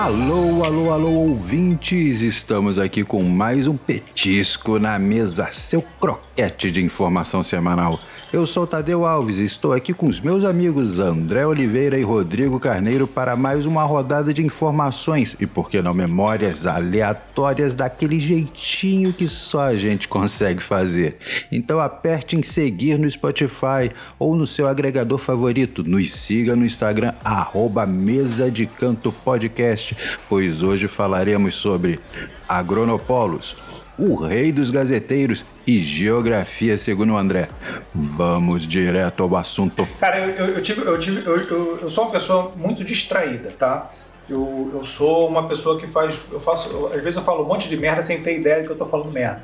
Alô, alô, alô, ouvintes! Estamos aqui com mais um petisco na mesa, seu croquete de informação semanal. Eu sou Tadeu Alves e estou aqui com os meus amigos André Oliveira e Rodrigo Carneiro para mais uma rodada de informações e, por que não, memórias aleatórias daquele jeitinho que só a gente consegue fazer. Então aperte em seguir no Spotify ou no seu agregador favorito. Nos siga no Instagram, arroba Mesa de Canto Podcast, pois hoje falaremos sobre agronopolos o rei dos gazeteiros e geografia, segundo o André. Vamos direto ao assunto. Cara, eu, eu, eu tive, eu, tive eu, eu, eu, sou uma pessoa muito distraída, tá? Eu, eu sou uma pessoa que faz. Eu faço. às vezes eu falo um monte de merda sem ter ideia que eu tô falando merda.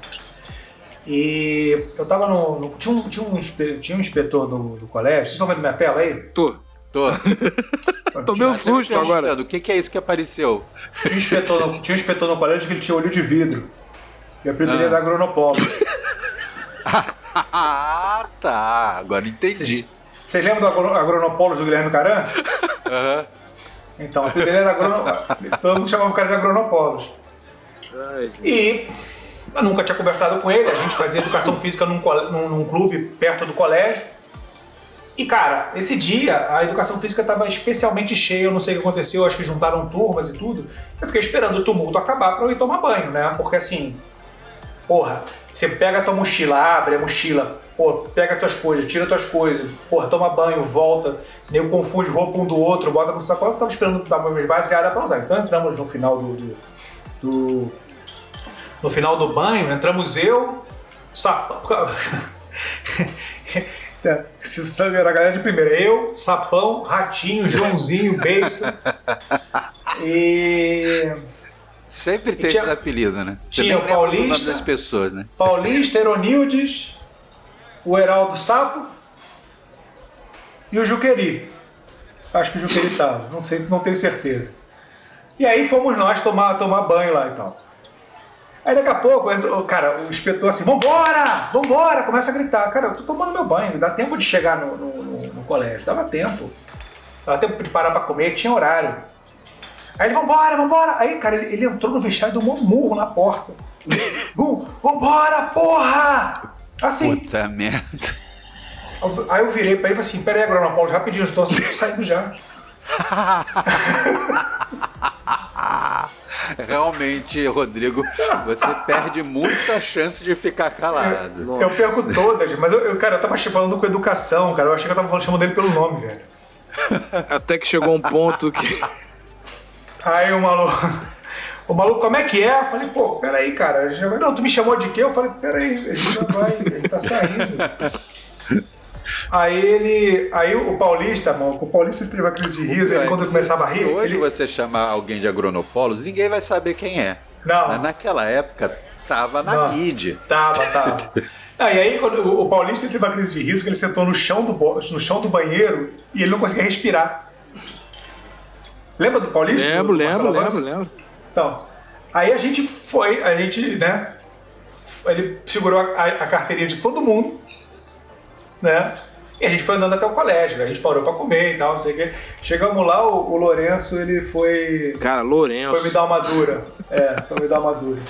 E eu tava no. no tinha, um, tinha, um, tinha um inspetor do, do colégio. Vocês estão vendo minha tela aí? Tô. Tô. Tô meio susto agora. O que, que é isso que apareceu? Tinha um, inspetor no, tinha um inspetor no colégio que ele tinha olho de vidro. E aprenderia ah. da Agronopolo. ah, tá. Agora entendi. Vocês lembram do Agronopolo do Guilherme Caran? Aham. Uhum. Então, ele era agronopolo. Todo mundo chamava o cara de Agronopolos. e eu nunca tinha conversado com ele. A gente fazia educação física num, num, num clube perto do colégio. E, cara, esse dia a educação física estava especialmente cheia, eu não sei o que aconteceu, acho que juntaram turmas e tudo. Eu fiquei esperando o tumulto acabar para eu ir tomar banho, né? Porque assim, Porra, você pega a tua mochila, abre a mochila, pô, pega tuas coisas, tira tuas coisas, porra, toma banho, volta, nem confunde roupa um do outro, bota no sacola, eu tava esperando dar uma esvaziada pra usar. Então entramos no final do, do, do no final do banho, entramos eu, sapão. Se era a galera de primeira. Eu, Sapão, Ratinho, Joãozinho, Beiça. E Sempre tem tinha, esse apelido, né? Você tinha o Paulista, das pessoas, né? Paulista, Eronildes, o Heraldo Sapo e o Juqueri. Acho que o Juqueri estava, não sei, não tenho certeza. E aí fomos nós tomar, tomar banho lá e tal. Aí daqui a pouco, cara, o inspetor assim, vambora, vambora, começa a gritar. Cara, eu tô tomando meu banho, dá tempo de chegar no, no, no, no colégio, dava tempo. Dava tempo de parar para comer, tinha horário. Aí ele, vambora, vambora. Aí, cara, ele, ele entrou no vestiário e deu um murro na porta. Bum, vambora, porra! Assim. Puta merda. Aí eu virei pra ele e falei assim: pera aí, Agronopaulo, rapidinho, eu tô saindo já. Realmente, Rodrigo, você perde muita chance de ficar calado. Eu, eu perco todas, mas eu, eu, cara, eu tava falando com educação, cara. Eu achei que eu tava falando, chamando ele pelo nome, velho. Até que chegou um ponto que. Aí o maluco. O maluco, como é que é? Eu falei, pô, peraí, cara. Já. Não, tu me chamou de quê? Eu falei, peraí, a gente já vai, a gente tá saindo. Aí ele. Aí o Paulista, mano, o Paulista teve aquele de riso, ele, quando começava a rir. Se hoje ele... você chamar alguém de agronopolos, ninguém vai saber quem é. Não. Mas naquela época tava na Não, mídia. Tava, tava. Ah, e aí quando, o Paulista teve uma crise de riso que ele sentou no chão, do, no chão do banheiro e ele não conseguia respirar. Lembra do Paulista? Lembro, do lembro, lembro, lembro. Então, aí a gente foi, a gente, né? Ele segurou a, a carteirinha de todo mundo, né? E a gente foi andando até o colégio, a gente parou pra comer e tal, não sei o quê. Chegamos lá, o, o Lourenço, ele foi. Cara, Lourenço. Foi me dar uma dura. É, foi me dar uma dura.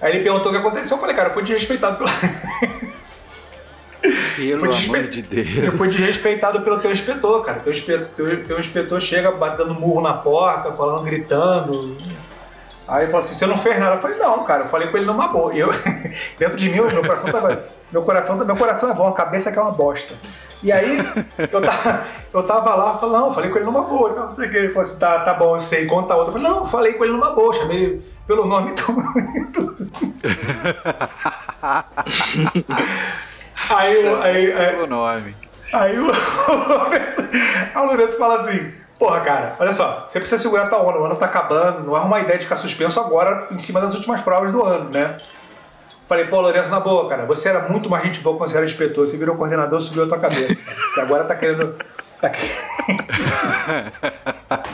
Aí ele perguntou o que aconteceu, eu falei, cara, eu fui desrespeitado pela. Pelo desrespe... amor de Deus. Eu fui desrespeitado pelo teu inspetor, cara. Teu inspetor, teu inspetor chega batendo murro na porta, falando, gritando. Aí ele falou assim: você não fez nada? Eu falei, não, cara, eu falei com ele numa boa. E eu, dentro de mim, meu coração tava. Meu coração, meu coração é bom, a cabeça é que é uma bosta. E aí, eu tava, eu tava lá, falei, não, falei com ele numa boa. Não sei o que. Ele falou assim: tá, tá bom, eu sei, conta outra. Eu falei, não, falei com ele numa boa, chamei ele pelo nome e tudo. Aí, aí, aí, o nome. Aí o Lourenço, a Lourenço fala assim: Porra, cara, olha só, você precisa segurar tua onda, o ano tá acabando, não é uma ideia de ficar suspenso agora em cima das últimas provas do ano, né? Falei, pô, Lourenço, na boa, cara, você era muito mais gente boa quando você era inspetor, você virou coordenador, subiu a tua cabeça. Você agora tá querendo. Tá...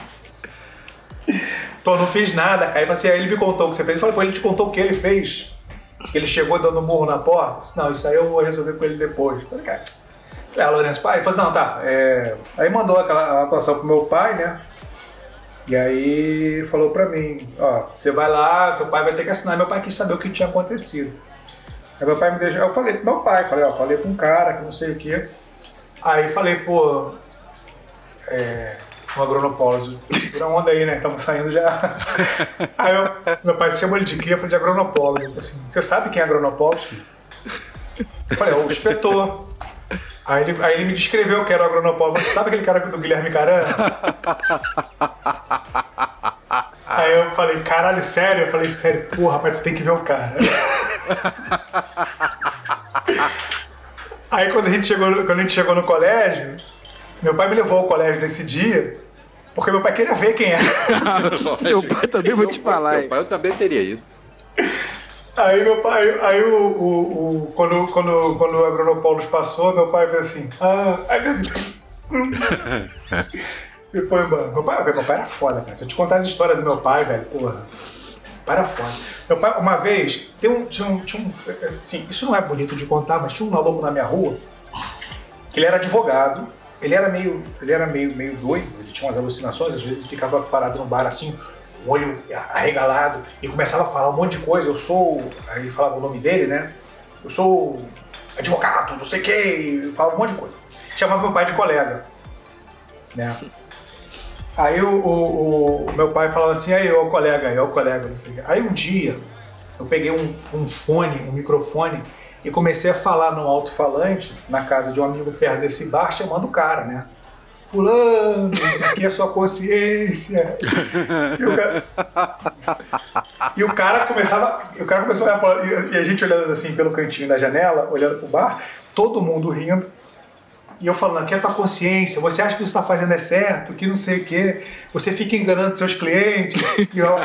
pô, não fiz nada, cara. Aí, assim, aí ele me contou o que você fez. Eu falei, pô, ele te contou o que ele fez ele chegou dando um murro na porta. Disse, não, isso aí eu vou resolver com ele depois. falei, cara, é, Lourenço, pai? Ele falou, não, tá. É... Aí mandou aquela atuação pro meu pai, né? E aí falou pra mim, ó, você vai lá, teu pai vai ter que assinar. Meu pai quis saber o que tinha acontecido. Aí meu pai me deixou, eu falei pro meu pai, falei, ó, falei com um cara que não sei o quê. Aí falei, pô, é, um agronopólise, tira onda aí, né, estamos saindo já. Aí eu, meu pai se chamou ele de cria, eu falei de agronopólise. Assim, você sabe quem é agronopólise? Eu falei, é o inspetor. Aí ele, aí ele me descreveu que era o agronopólise. Sabe aquele cara do Guilherme Caran? Aí eu falei, caralho, sério? Eu falei, sério, porra, rapaz, tu tem que ver o cara. Aí quando a gente chegou, quando a gente chegou no colégio, meu pai me levou ao colégio nesse dia, porque meu pai queria ver quem era. meu pai também vou te falar. Meu pai, eu também teria ido. Aí meu pai, aí o, o, o quando, quando, quando o Agronopoulos passou, meu pai fez assim, ah, aí fez assim. e foi embora. Meu pai, meu pai era foda, cara. Se eu te contar as histórias do meu pai, velho, porra. Para fora. Meu pai, uma vez, tem um, tinha um, tinha um. Assim, isso não é bonito de contar, mas tinha um maluco na minha rua que ele era advogado. Ele era meio, ele era meio, meio doido, ele tinha umas alucinações, às vezes ele ficava parado no bar assim, o olho arregalado, e começava a falar um monte de coisa. Eu sou. Aí ele falava o nome dele, né? Eu sou advogado, não sei o quê, falava um monte de coisa. Chamava meu pai de colega. Né? Aí o, o, o, meu pai falava assim, aí o colega, aí o colega, não sei quê. Aí um dia eu peguei um, um fone, um microfone e comecei a falar no alto-falante na casa de um amigo perto desse bar, chamando o cara, né? Fulano, aqui é sua consciência. E o cara, e o cara começava, o cara começou a olhar e a gente olhando assim pelo cantinho da janela, olhando pro bar, todo mundo rindo. E eu falando, aqui é a tua consciência, você acha que o que você está fazendo é certo, que não sei o quê, você fica enganando seus clientes. E eu,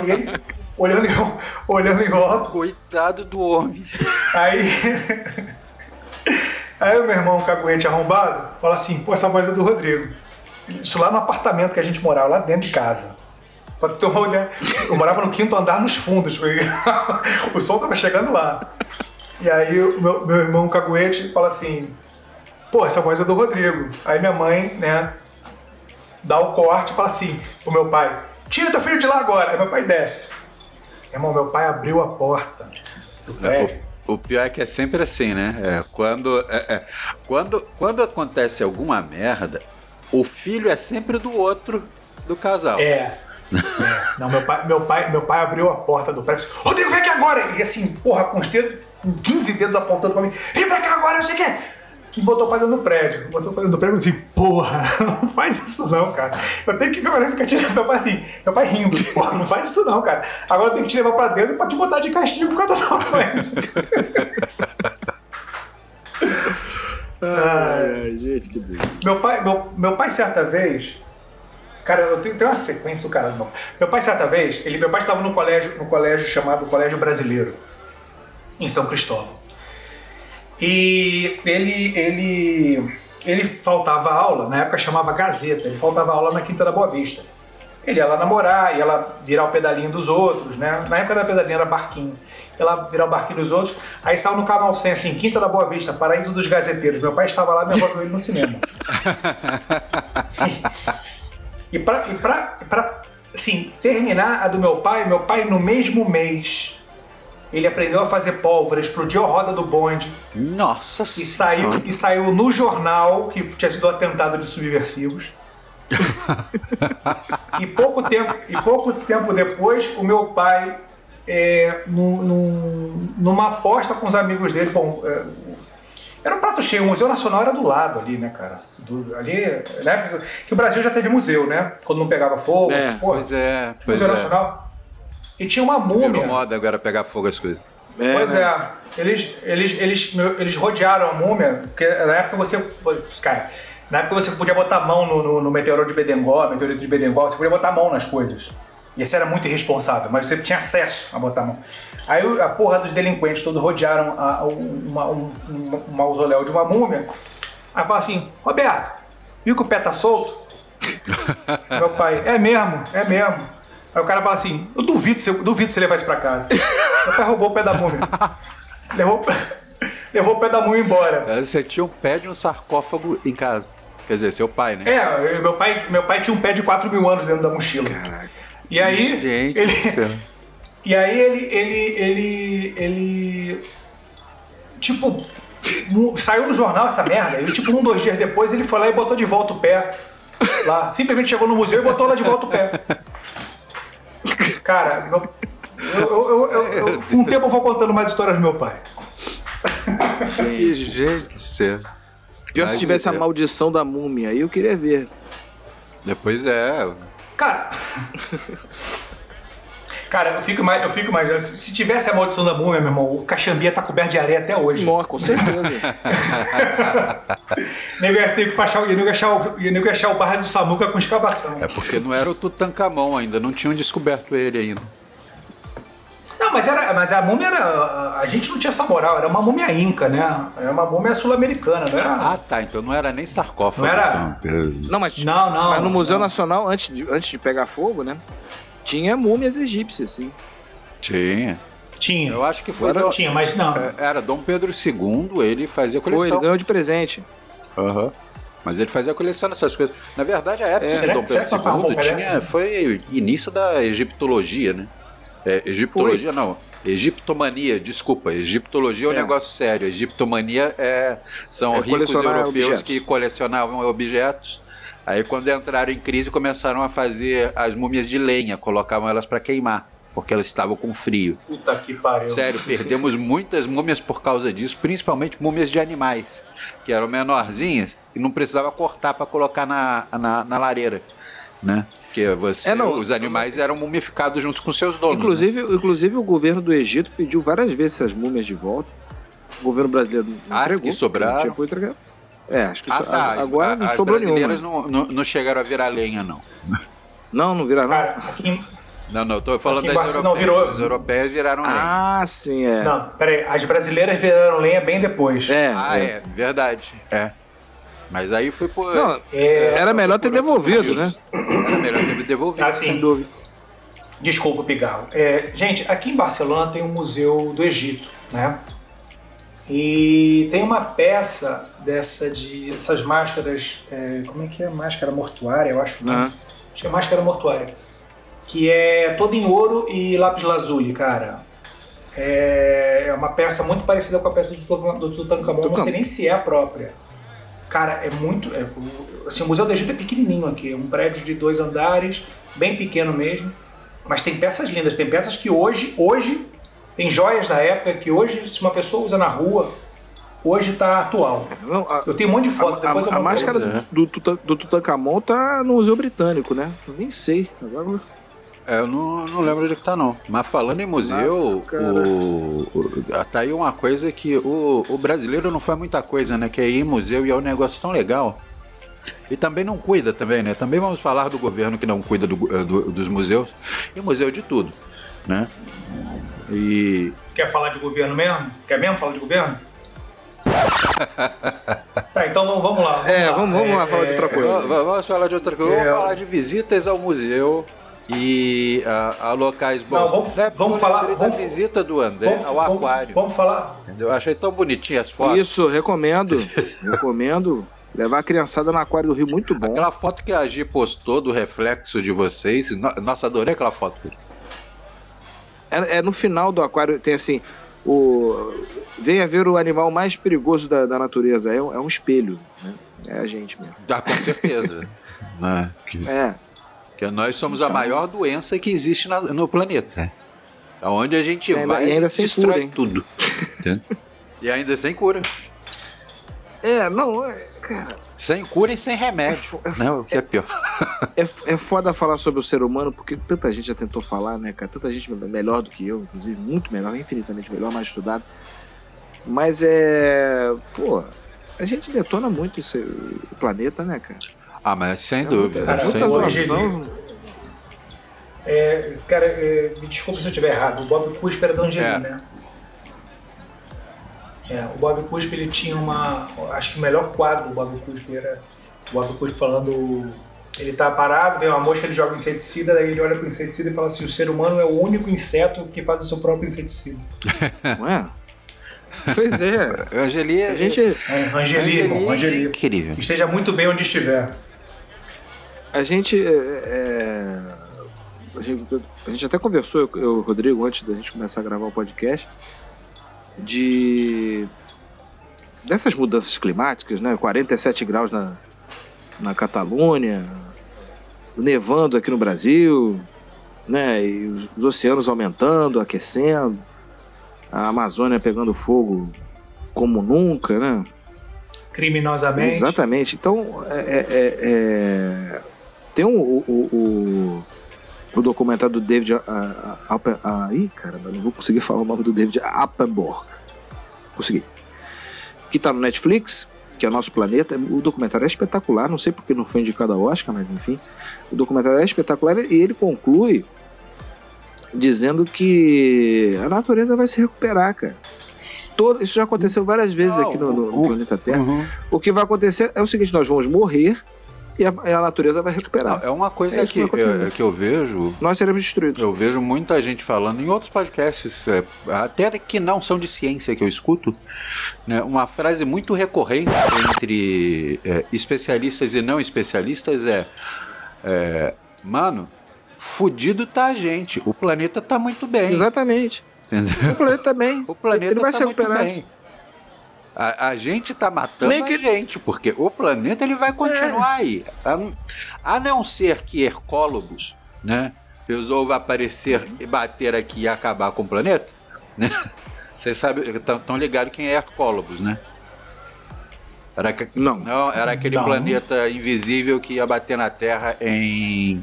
olhando, em, olhando em volta. Coitado do homem. Aí, aí o meu irmão, caguete arrombado, fala assim, pô, essa voz é do Rodrigo. Isso lá no apartamento que a gente morava, lá dentro de casa. Pra uma olhada, eu morava no quinto andar nos fundos, porque o som tava chegando lá. E aí o meu, meu irmão caguete fala assim, pô, essa voz é do Rodrigo. Aí minha mãe, né, dá o corte e fala assim pro meu pai, tira teu filho de lá agora. Aí meu pai desce. Irmão, meu pai abriu a porta do é, prédio. O, o pior é que é sempre assim, né? É, quando, é, é, quando, quando acontece alguma merda, o filho é sempre do outro do casal. É. é. Não, meu pai, meu, pai, meu pai abriu a porta do prédio e disse, Rodrigo, vem aqui agora! E assim, porra, com os dedos, com 15 dedos apontando pra mim, vem pra cá agora, não sei o que que botou pra dentro do prédio. Botou pra dentro do prédio assim, porra, não faz isso não, cara. Eu tenho que agora ficar tirando meu pai assim, meu pai rindo, porra, não faz isso não, cara. Agora eu tenho que te levar pra dentro pra te botar de castigo por causa da tua mãe. Ai, gente, que Deus. Meu pai, meu, meu pai, certa vez. Cara, eu tenho, tenho uma sequência do cara. Meu pai, certa vez, ele, meu pai estava no colégio, no colégio chamado Colégio Brasileiro, em São Cristóvão. E ele, ele, ele faltava aula, na época chamava Gazeta, ele faltava aula na Quinta da Boa Vista. Ele ia lá namorar, ia lá virar o pedalinho dos outros, né? Na época da pedalinha era barquinho. Ia lá virar o barquinho dos outros. Aí saiu no canal 100, assim, Quinta da Boa Vista, Paraíso dos Gazeteiros. Meu pai estava lá, meu avô viu ele no cinema. e, e pra, e assim, terminar a do meu pai, meu pai no mesmo mês ele aprendeu a fazer pólvora, explodiu a roda do bonde. Nossa e saiu E saiu no jornal que tinha sido atentado de subversivos. e, pouco tempo, e pouco tempo depois, o meu pai, é, numa aposta com os amigos dele, bom, é, era um prato cheio, o Museu Nacional era do lado ali, né, cara? Do, ali, né? Que o Brasil já teve museu, né? Quando não pegava fogo, é, essas porra. Pois é. Pois museu é. Nacional. E tinha uma múmia. Virou moda agora pegar fogo as coisas. É, pois né? é. Eles, eles, eles, eles rodearam a múmia, porque na época você. Cara, na época você podia botar a mão no, no, no meteoro de Bedengol, meteorito de Bedengol, você podia botar a mão nas coisas. E esse era muito irresponsável, mas você tinha acesso a botar a mão. Aí a porra dos delinquentes todos rodearam a, uma, um, um, um mausoléu de uma múmia. Aí fala assim: Roberto, viu que o pé tá solto? Meu pai, é mesmo, é mesmo. Aí o cara fala assim: Eu duvido, eu duvido você levar isso pra casa. Meu pai roubou o pé da múmia. Levou, levou o pé da múmia embora. Você tinha um pé de um sarcófago em casa. Quer dizer, seu pai, né? É, meu pai, meu pai tinha um pé de 4 mil anos dentro da mochila. Caraca. E aí. Gente, ele, e aí ele, ele, ele, ele. Tipo, saiu no jornal essa merda. Ele, tipo, um, dois dias depois, ele foi lá e botou de volta o pé. Lá. Simplesmente chegou no museu e botou lá de volta o pé. Cara, meu, eu, eu, eu, com o tempo eu vou contando mais histórias do meu pai. Que gente do céu. Pior se tivesse é... a maldição da múmia, aí eu queria ver. Depois é. Cara. Cara, eu fico mais, eu fico mais. Se tivesse a maldição da múmia, meu irmão, o Caxambia tá coberto de areia até hoje. Nossa, com certeza. nego ia ter que achar, nego achar, nego achar o barra do Samuca com escavação. É porque não era o Tutankamon ainda, não tinham descoberto ele ainda. Não, mas, era, mas a múmia era. A gente não tinha essa moral, era uma múmia inca, né? Era uma múmia sul-americana, não era? Ah, tá. Então não era nem sarcófago. Não era? Então. Não, mas, não, não, mas no Museu não. Nacional, antes de, antes de pegar fogo, né? Tinha múmias egípcias, sim. Tinha. Tinha. Eu acho que foi. Agora, tinha, mas não. É, era Dom Pedro II, ele fazia coleção. Foi, ele ganhou de presente. Aham. Uhum. Mas ele fazia coleção dessas coisas. Na verdade, a época é. de Dom Pedro II tinha, foi início da egiptologia, né? É, egiptologia, foi. não. Egiptomania, desculpa. Egiptologia é um é. negócio sério. Egiptomania é, são é ricos europeus objetos. que colecionavam objetos Aí quando entraram em crise começaram a fazer as múmias de lenha, colocavam elas para queimar, porque elas estavam com frio. Puta que pariu. Sério, perdemos muitas múmias por causa disso, principalmente múmias de animais, que eram menorzinhas e não precisava cortar para colocar na, na, na, lareira, né? Porque você, é, não, os animais eram mumificados junto com seus donos. Inclusive, né? inclusive o governo do Egito pediu várias vezes essas múmias de volta. O governo brasileiro não ah, entregou, que sobraram. É, acho que ah, tá. agora não sobrou nenhuma. As brasileiras não, não, não, chegaram a virar lenha, não. Não, não viraram. Cara, aqui, não, não, tô falando das europeias. Não, virou... As europeias viraram lenha. Ah, sim, é. Não, peraí, as brasileiras viraram lenha bem depois. É. Ah, é, é verdade. É. Mas aí foi por. Não, é, era melhor ter devolvido, né? Era melhor ter devolvido. Assim, sem dúvida. Desculpa, Pigarro. É, gente, aqui em Barcelona tem um museu do Egito, né? E tem uma peça dessa de essas máscaras, é, como é que é? Máscara mortuária, eu acho. Uhum. Acho que é máscara mortuária. Que é toda em ouro e lápis lazuli, cara. É, é uma peça muito parecida com a peça do, do Tutankhamon, não sei nem se é a própria. Cara, é muito. É, assim, o Museu do Egito é pequenininho aqui, é um prédio de dois andares, bem pequeno mesmo. Mas tem peças lindas, tem peças que hoje, hoje tem joias da época que hoje, se uma pessoa usa na rua, hoje está atual. Não, a, eu tenho um monte de fotos, depois a, eu A máscara do, do, do Tutankhamon tá no Museu Britânico, né? Eu nem sei. Agora... É, eu não, não lembro onde que tá, não. Mas falando em museu, Nossa, o, o, tá aí uma coisa que o, o brasileiro não faz muita coisa, né? Que é ir em museu e é um negócio tão legal. E também não cuida também, né? Também vamos falar do governo que não cuida do, do, dos museus. E museu de tudo, né? E. Quer falar de governo mesmo? Quer mesmo falar de governo? tá, então vamos lá. Vamos é, lá. vamos, vamos é, lá falar de outra coisa. É, vamos falar de outra coisa. É, vamos falar de visitas ao museu e a, a locais bons. Não, vamos, é, vamos falar da vamos, visita do André vamos, ao aquário. Vamos, falar. Eu achei tão bonitinho as fotos. Isso, recomendo. recomendo. Levar a criançada no aquário do Rio, muito bom. Aquela foto que a Gi postou do reflexo de vocês. Nossa, adorei aquela foto. É, é, no final do aquário, tem assim, o venha ver o animal mais perigoso da, da natureza. É, um, é um espelho, né? É a gente mesmo. Ah, com certeza. né? que, é. Que nós somos a então- maior doença que existe na, no planeta. Aonde a gente ainda, vai e ainda sem destrói cura, tudo. e ainda sem cura. É, não, é, cara. Sem cura e sem remédio. É, não, o que é, é pior. É, é foda falar sobre o ser humano, porque tanta gente já tentou falar, né, cara? Tanta gente melhor do que eu, inclusive, muito melhor, infinitamente melhor, mais estudado. Mas é. Pô, a gente detona muito esse, o planeta, né, cara? Ah, mas sem é dúvida. Cara, sem dúvida. É, cara, é, me desculpa se eu estiver errado. O Bob Cuspe era da Angelina, é. né? É, o Bob Cuspe ele tinha uma. Acho que o melhor quadro do Bob Cuspe era o Bob Cuspe falando. Ele tá parado, vem uma mosca, ele joga inseticida, daí ele olha pro inseticida e fala assim: o ser humano é o único inseto que faz o seu próprio inseticida. Não é? Pois é. Angeli, a gente. Angeli, Angeli, Angeli, incrível. Esteja muito bem onde estiver. A gente. É, é, a gente, a gente até conversou, eu e o Rodrigo, antes da gente começar a gravar o podcast, de. dessas mudanças climáticas, né? 47 graus na, na Catalunha, nevando aqui no Brasil, né? E os, os oceanos aumentando, aquecendo, a Amazônia pegando fogo como nunca, né? Criminosamente. Exatamente. Então, é, é, é, é tem um, o, o, o, documentário do David. A, a, a, a, ih, caramba, não vou conseguir falar o nome do David Appenborg. Consegui. Que tá no Netflix, que é Nosso Planeta. O documentário é espetacular, não sei porque não foi indicado ao Oscar, mas enfim. O documentário é espetacular e ele conclui dizendo que a natureza vai se recuperar, cara. Todo, isso já aconteceu várias vezes aqui no, no, no planeta Terra. Uhum. O que vai acontecer é o seguinte: nós vamos morrer e a, a natureza vai recuperar. É uma coisa é que, que, eu, que eu vejo. Nós seremos destruídos. Eu vejo muita gente falando em outros podcasts, é, até que não são de ciência que eu escuto, né, uma frase muito recorrente entre é, especialistas e não especialistas é, é mano, fudido tá a gente. O planeta tá muito bem. Exatamente. Entendeu? O planeta tá bem. O planeta Ele vai tá se recuperar. Bem. A, a, gente tá matando que... a gente, porque o planeta ele vai continuar é. aí. A, a, não ser que Hercólogos, né, resolva aparecer e bater aqui e acabar com o planeta, né? Vocês sabem, estão ligados quem é Hercólogos, né? Era que, não. não. Era aquele não. planeta invisível que ia bater na Terra em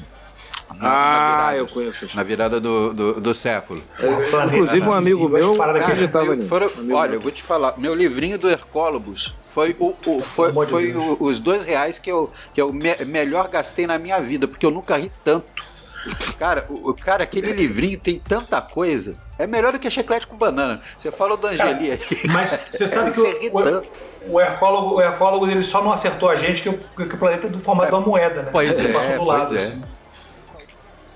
na, ah, na virada, eu conheço. Na virada do, do, do século. É, inclusive um amigo meu acreditava nisso. Olha, eu vou te falar, meu livrinho do Hercólogos foi, o, o foi, foi o, os dois reais que eu, que eu me, melhor gastei na minha vida, porque eu nunca ri tanto. Cara, o, cara, aquele livrinho tem tanta coisa. É melhor do que chiclete com banana. Você falou do Angeli aí. Mas você sabe que o, o, o, hercólogo, o hercólogo ele só não acertou a gente que o, que o planeta é do formato é, de uma moeda, né? Pois ele é, passou do lado. É. Assim.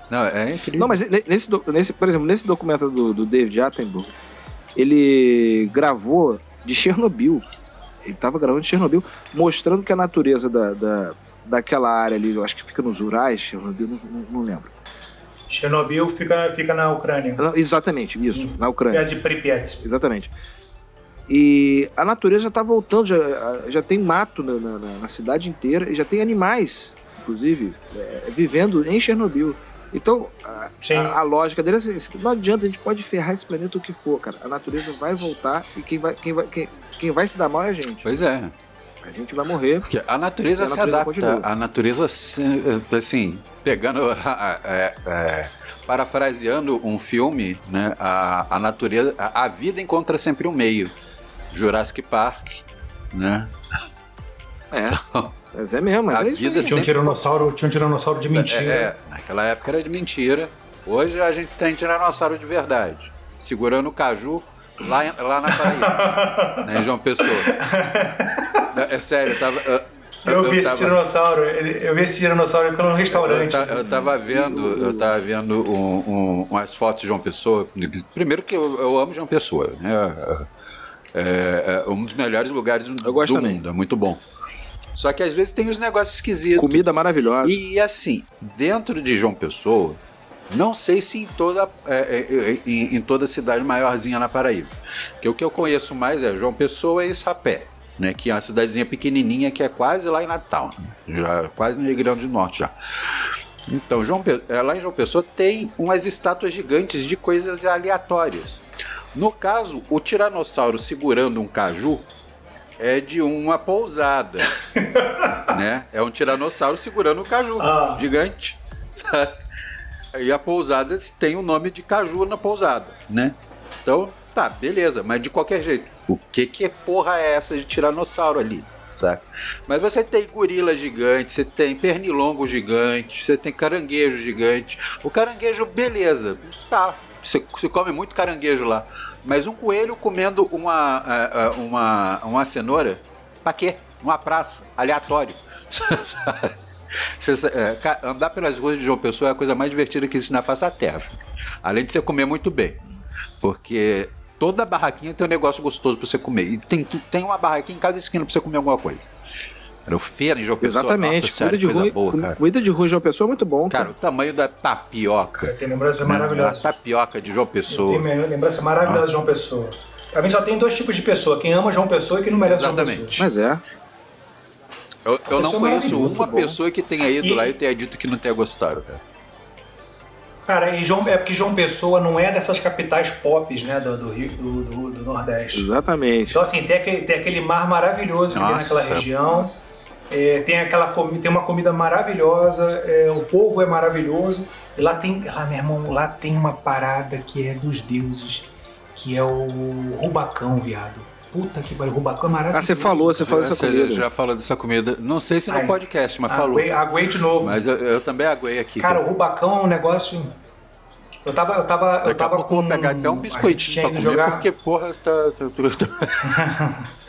Não, é incrível. Não, mas nesse, nesse, por exemplo, nesse documento do, do David Attenborough, ele gravou de Chernobyl. Ele estava gravando de Chernobyl, mostrando que a natureza da, da, daquela área ali, eu acho que fica nos Urais, Chernobyl, não, não, não lembro. Chernobyl fica, fica na Ucrânia. Exatamente, isso, hum. na Ucrânia. É de Pripyat. Exatamente. E a natureza já está voltando, já, já tem mato na, na, na, cidade inteira e já tem animais, inclusive, é, vivendo em Chernobyl. Então, a, a, a, lógica dele é assim, não adianta, a gente pode ferrar esse planeta o que for, cara. A natureza vai voltar e quem vai, quem vai, quem, quem vai se dar mal é a gente. Pois é. A gente vai morrer. Porque a natureza, a se natureza adapta. Continua. A natureza, assim, pegando, é, é, parafraseando um filme, né? A, a natureza, a, a vida encontra sempre um meio. Jurassic Park, né? É. Então, mas é mesmo, mas a é vida tinha um tiranossauro, tinha um tiranossauro de mentira. É, é, naquela época era de mentira. Hoje a gente tem tiranossauro de verdade. Segurando o caju lá, lá na Paraíba. né, João Pessoa. É sério, tava. Eu, eu, eu vi esse tiranossauro, eu vi esse tiranossauro pelo restaurante. Eu, eu tava vendo, eu tava vendo um, um, umas fotos de João Pessoa. Primeiro que eu, eu amo João Pessoa, né? É, é um dos melhores lugares do, do mundo, é muito bom. Só que às vezes tem uns negócios esquisitos. Comida maravilhosa. E assim, dentro de João Pessoa, não sei se em toda, é, é, é em, em, toda cidade maiorzinha na Paraíba. Porque o que eu conheço mais é João Pessoa e Sapé. Né, que é uma cidadezinha pequenininha que é quase lá em Natal, já quase no Rio Grande do Norte já. Então, João, é, lá em João Pessoa tem umas estátuas gigantes de coisas aleatórias. No caso, o tiranossauro segurando um caju é de uma pousada. né? É um tiranossauro segurando um caju ah. gigante. E a pousada tem o nome de caju na pousada, né? Então, tá, beleza, mas de qualquer jeito, o que que porra é essa de tiranossauro ali? Saca? Mas você tem gorila gigante, você tem pernilongo gigante, você tem caranguejo gigante. O caranguejo, beleza, tá, você come muito caranguejo lá. Mas um coelho comendo uma, é, é, uma, uma cenoura, pra quê? Uma praça, aleatório. É, andar pelas ruas de João Pessoa é a coisa mais divertida que existe na face da terra. Além de você comer muito bem. Porque toda barraquinha tem um negócio gostoso pra você comer. E tem, tem uma barraquinha em cada esquina pra você comer alguma coisa. Era o feira em João Pessoa. Exatamente. Nossa, sério, de coisa rua, boa, cara. Comida de rua de João Pessoa é muito bom, Cara, cara. o tamanho da tapioca. Tem lembrança né? A maravilhosa. tapioca de João Pessoa. Tem lembrança maravilhosa Nossa. de João Pessoa. Pra mim só tem dois tipos de pessoa: quem ama João Pessoa e quem não merece João Exatamente. Pessoa. Mas é. Eu, eu não conheço uma bom. pessoa que tenha ido E- lá e tenha dito que não tenha gostado, cara. Cara, e João, é porque João Pessoa não é dessas capitais pop, né, do, do Rio, do, do- do Nordeste. Exatamente. Então, assim, tem aquele, tem aquele mar maravilhoso que tem Nossa, naquela região. É, tem aquela comi- tem uma comida maravilhosa, é, o povo é maravilhoso. E lá tem, lá, meu irmão, lá tem uma parada que é dos deuses, que é o rubacão, viado. Puta que pariu, rubacão é maravilhoso. Ah, você falou, você falou dessa Você comida. já falou dessa comida. Não sei se no Ai, podcast, mas falou. Aguei, de novo. Mas eu, eu também aguei aqui. Cara, o rubacão é um negócio. Eu tava. Eu tava, eu Daqui tava eu vou com- pegar até um biscoitinho pra comer, jogar- porque, porra, tá...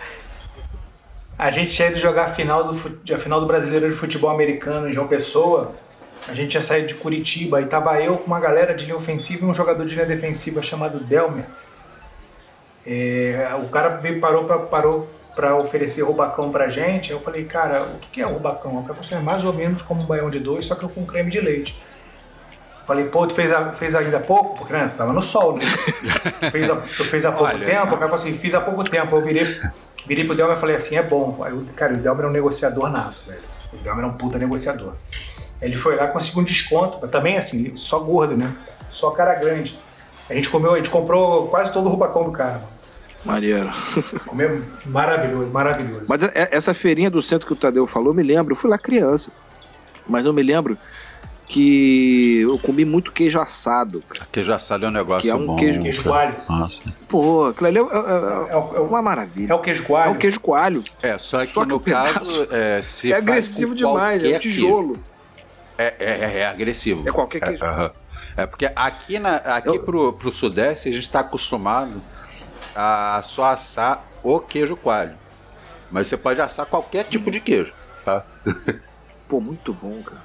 A gente tinha ido jogar a final do, a final do Brasileiro de Futebol Americano em João Pessoa. A gente tinha saído de Curitiba e tava eu com uma galera de linha ofensiva e um jogador de linha defensiva chamado Delmer. É, o cara veio, parou pra, parou pra oferecer rubacão pra gente. Eu falei, cara, o que é rubacão? O cara falou assim, é mais ou menos como um baião de dois, só que com creme de leite. Falei, pô, tu fez, a- fez ainda há pouco? Porque, né, tava no sol, né? Tu fez, a- tu fez há pouco Olha, tempo? O cara falou assim, fiz há pouco tempo. Eu virei, virei pro Delmer e falei assim, é bom. Aí, cara, o Delmer é um negociador nato, velho. O Delmer é um puta negociador. Ele foi lá, conseguiu um desconto, mas também assim, só gordo, né? Só cara grande. A gente comeu, a gente comprou quase todo o rubacão do cara. mano. Maneiro. Comeu maravilhoso, maravilhoso. Mas é- essa feirinha do centro que o Tadeu falou, eu me lembro, eu fui lá criança. Mas eu me lembro que eu comi muito queijo assado, cara. Queijo assado é um negócio Que é um bom. queijo- Queijo coalho. Nossa. Pô, aquilo ali é, é- é- É é uma maravilha. é o queijo coalho. É o queijo coalho. É, só que, Só que no caso, é, se é agressivo demais, é um tijolo. É, é, é, é agressivo. É qualquer queijo. aham. É, porque aqui, na, aqui Eu- pro, pro Sudeste a gente está acostumado a só assar o queijo coalho. Mas você pode assar qualquer tipo de queijo, tá? Pô, muito bom, cara.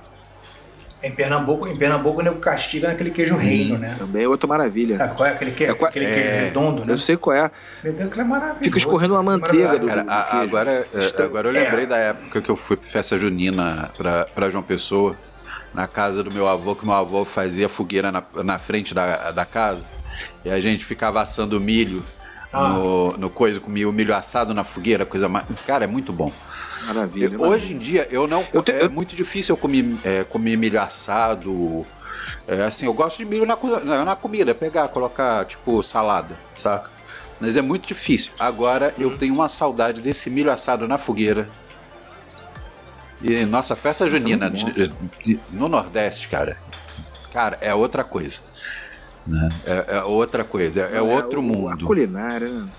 Em Pernambuco, em Pernambuco o nego castiga naquele queijo reino, né? Também é outra maravilha. Sabe qual é? Aquele, que, É aquele queijo é, redondo, né? Eu sei qual é. Meu Deus, aquilo é maravilhoso. Fica escorrendo uma manteiga do- Cara, a- queijo. agora, é, agora eu lembrei da época que eu fui pra festa junina pra, pra João Pessoa, na casa do meu avô, que meu avô fazia fogueira na, na frente da, da casa, e a gente ficava assando milho Ah. no, no coisa, comia o milho assado na fogueira, coisa mais. Cara, é muito bom. Maravilha. Eu- hoje em dia eu não. Eu te- é eu- muito difícil eu comer, é, comer milho assado. É, assim, eu gosto de milho na, na, na comida, pegar, colocar, tipo, salada, saca? Mas é muito difícil. Agora eu tenho uma saudade desse milho assado na fogueira. E nossa, festa junina muito de- de- no Nordeste, cara. Cara, é outra coisa. Né? É, é outra coisa, é, é outro o- mundo. A culinária, né?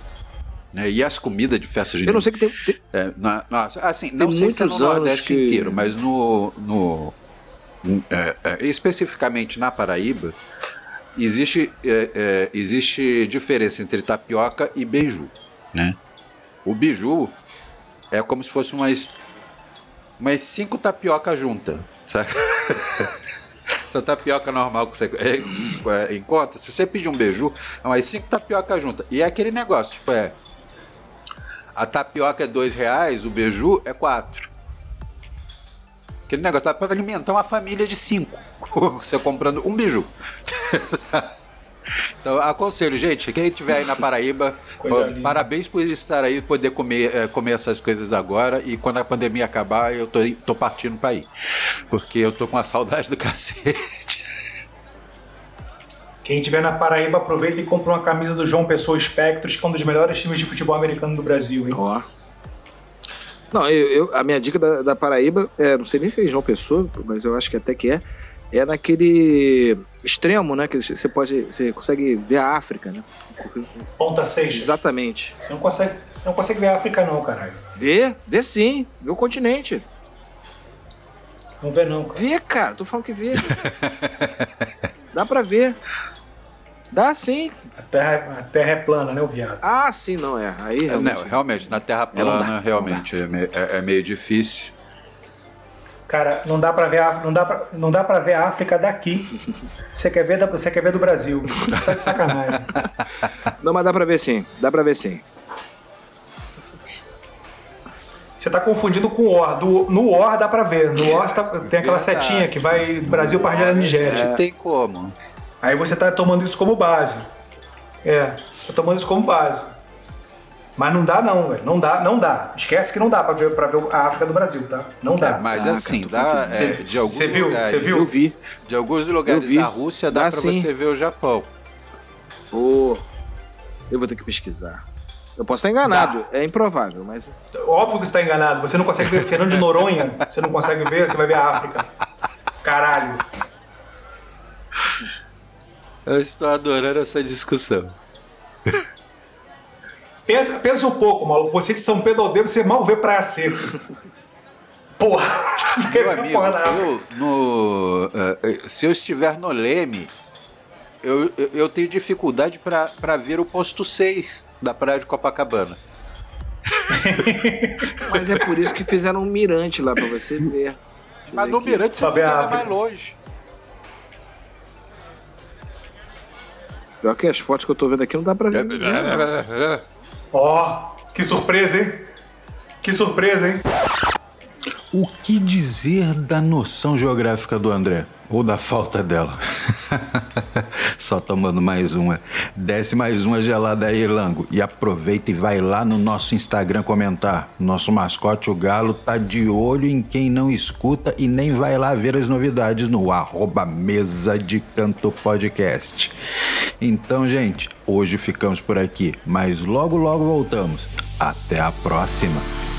né? E as comidas de festa junina. Eu não sei que tem. tem- É, na, nossa, assim, não Tem sei se é no Nordeste que- inteiro, mas no. no é, é, especificamente na Paraíba, existe, é, é, existe diferença entre tapioca e beiju. Né? O beiju é como se fosse umas, umas cinco tapioca juntas. Sabe? Essa tapioca normal que você é, é, encontra, se você pedir um beiju, é umas cinco tapioca juntas. E é aquele negócio, tipo, é. A tapioca é dois reais, o beiju é quatro. Aquele negócio dá para alimentar uma família de cinco. Você comprando um beiju. então, aconselho, gente, quem estiver aí na Paraíba, ó, parabéns por estar aí, poder comer, eh, comer essas coisas agora. E quando a pandemia acabar, eu tô, tô partindo para ir. Porque eu tô com a saudade do cacete. Quem estiver na Paraíba, aproveita e compra uma camisa do João Pessoa Espectros, que é um dos melhores times de futebol americano do Brasil, hein? Ó. Não, eu, eu- a minha dica da, da Paraíba, é, não sei nem se é João Pessoa, mas eu acho que até que é, é naquele extremo, né? Que você pode, você consegue ver a África, né? Ponta Seixas. Exatamente. Você não consegue, você não consegue ver a África, não, caralho. Vê, vê sim, vê o continente. Não vê, não, cara. Vê, cara, tô falando que vê. Dá pra ver. Dá sim. A terra, a terra é plana, né, o viado? Ah, sim, não é. Aí É, realmente. não, realmente, na Terra É, não dá, plana, realmente, é, me- é- é meio difícil. Cara, não dá para ver a, não dá pra, não dá para ver a África daqui. Você quer ver da, você quer ver do Brasil? Tá de sacanagem. Não, mas dá para ver sim. Dá para ver sim. Você está confundindo com o OR. Do, no OR dá para ver. No OR tá, tem aquela Verdade. setinha que vai do Brasil para a Nigéria. É. Tem como. Aí você está tomando isso como base. É, tá tomando isso como base. Mas não dá não, velho. Não dá, não dá. Esquece que não dá para ver, pra ver a África do Brasil, tá? Não dá. É, mas ah, assim, dá, é, de alguns Você viu? Você viu? Eu vi. De alguns lugares da Rússia dá, dá para você ver o Japão. Oh, eu vou ter que pesquisar. Eu posso estar enganado, é improvável, mas. Óbvio que você está enganado. Você não consegue ver Fernando de Noronha, você não consegue ver, você vai ver a África. Caralho. Eu estou adorando essa discussão. Pensa, pensa um pouco, maluco. Você de São Pedro Aldeia, você mal vê Praia Seca. Porra! Meu amigo, eu, no, uh, se eu estiver no Leme, eu, eu, tenho dificuldade para ver o posto 6 da praia de Copacabana. Mas é por isso que fizeram um mirante lá para você ver. Mas no mirante você fica mais longe. Pior que as fotos que eu tô vendo aqui não dá pra ver. Ó, oh, que surpresa, hein? Que surpresa, hein? O que dizer da noção geográfica do André? Ou da falta dela? Só tomando mais uma. Desce mais uma gelada aí, Lango. E aproveita e vai lá no nosso Instagram comentar. Nosso mascote, o Galo, tá de olho em quem não escuta e nem vai lá ver as novidades no arroba Mesa de Canto Podcast. Então, gente, hoje ficamos por aqui, mas logo logo voltamos. Até a próxima!